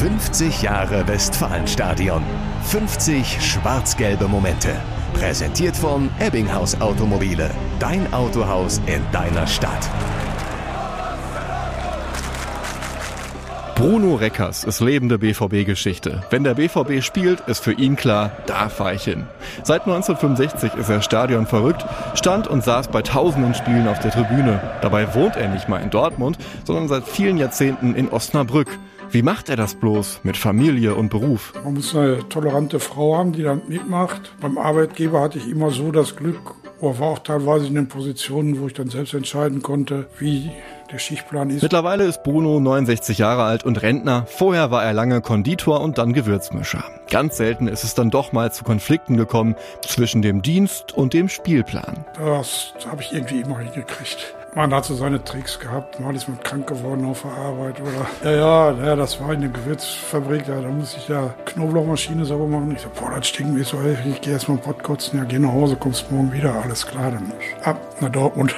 50 Jahre Westfalenstadion. 50 schwarz-gelbe Momente. Präsentiert von Ebbinghaus Automobile. Dein Autohaus in deiner Stadt. Bruno Reckers ist lebende BVB-Geschichte. Wenn der BVB spielt, ist für ihn klar, da fahre ich hin. Seit 1965 ist er Stadion verrückt, stand und saß bei tausenden Spielen auf der Tribüne. Dabei wohnt er nicht mal in Dortmund, sondern seit vielen Jahrzehnten in Osnabrück. Wie macht er das bloß mit Familie und Beruf? Man muss eine tolerante Frau haben, die dann mitmacht. Beim Arbeitgeber hatte ich immer so das Glück, oder war auch teilweise in den Positionen, wo ich dann selbst entscheiden konnte, wie der Schichtplan ist. Mittlerweile ist Bruno 69 Jahre alt und Rentner. Vorher war er lange Konditor und dann Gewürzmischer. Ganz selten ist es dann doch mal zu Konflikten gekommen zwischen dem Dienst und dem Spielplan. Das habe ich irgendwie immer hingekriegt. Man hat so seine Tricks gehabt, mal ist man krank geworden auf der Arbeit oder ja, ja, ja das war in der Gewürzfabrik, da, da muss ich ja Knoblauchmaschine sauber machen. Ich so, boah, das stinkt mir so, ich gehe erstmal Pott kotzen, ja, geh nach Hause, kommst morgen wieder, alles klar, dann ab nach Dortmund.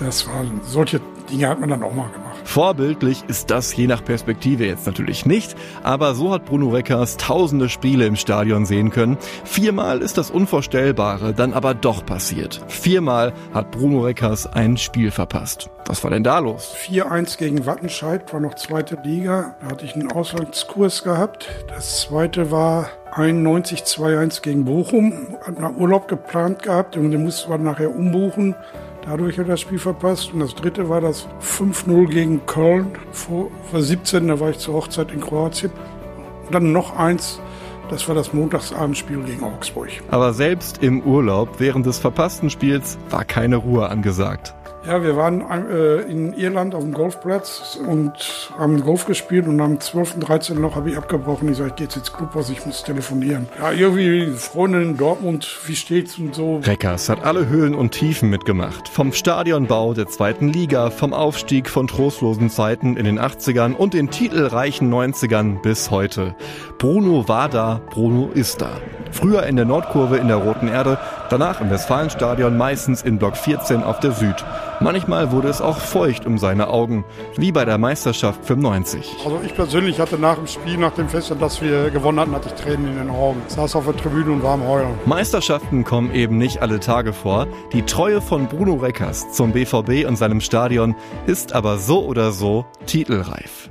Das war solche Dinge hat man dann auch mal gemacht. Vorbildlich ist das je nach Perspektive jetzt natürlich nicht, aber so hat Bruno Reckers tausende Spiele im Stadion sehen können. Viermal ist das Unvorstellbare dann aber doch passiert. Viermal hat Bruno Reckers ein Spiel verpasst. Was war denn da los? 4-1 gegen Wattenscheid war noch zweite Liga. Da hatte ich einen Auslandskurs gehabt. Das zweite war 91 2-1 gegen Bochum. Hat nach Urlaub geplant gehabt und den musste man nachher umbuchen. Dadurch hat er das Spiel verpasst. Und das dritte war das 5-0 gegen Köln vor, vor 17. Da war ich zur Hochzeit in Kroatien. Und dann noch eins. Das war das Montagsabendspiel gegen Augsburg. Aber selbst im Urlaub während des verpassten Spiels war keine Ruhe angesagt. Ja, wir waren äh, in Irland auf dem Golfplatz und haben Golf gespielt und am 12. 13. Loch habe ich abgebrochen. Ich sage, ich gehe jetzt ins Clubhaus, ich muss telefonieren. Ja, irgendwie Freundin in Dortmund, wie steht's und so. Reckers hat alle Höhen und Tiefen mitgemacht. Vom Stadionbau der zweiten Liga, vom Aufstieg von trostlosen Zeiten in den 80ern und den titelreichen 90ern bis heute. Bruno war da, Bruno ist da. Früher in der Nordkurve in der Roten Erde, danach im Westfalenstadion, meistens in Block 14 auf der Süd. Manchmal wurde es auch feucht um seine Augen, wie bei der Meisterschaft 95. Also ich persönlich hatte nach dem Spiel, nach dem Fest, dass wir gewonnen hatten, hatte ich Tränen in den Augen. Ich saß auf der Tribüne und war am Heulen. Meisterschaften kommen eben nicht alle Tage vor. Die Treue von Bruno Reckers zum BVB und seinem Stadion ist aber so oder so titelreif.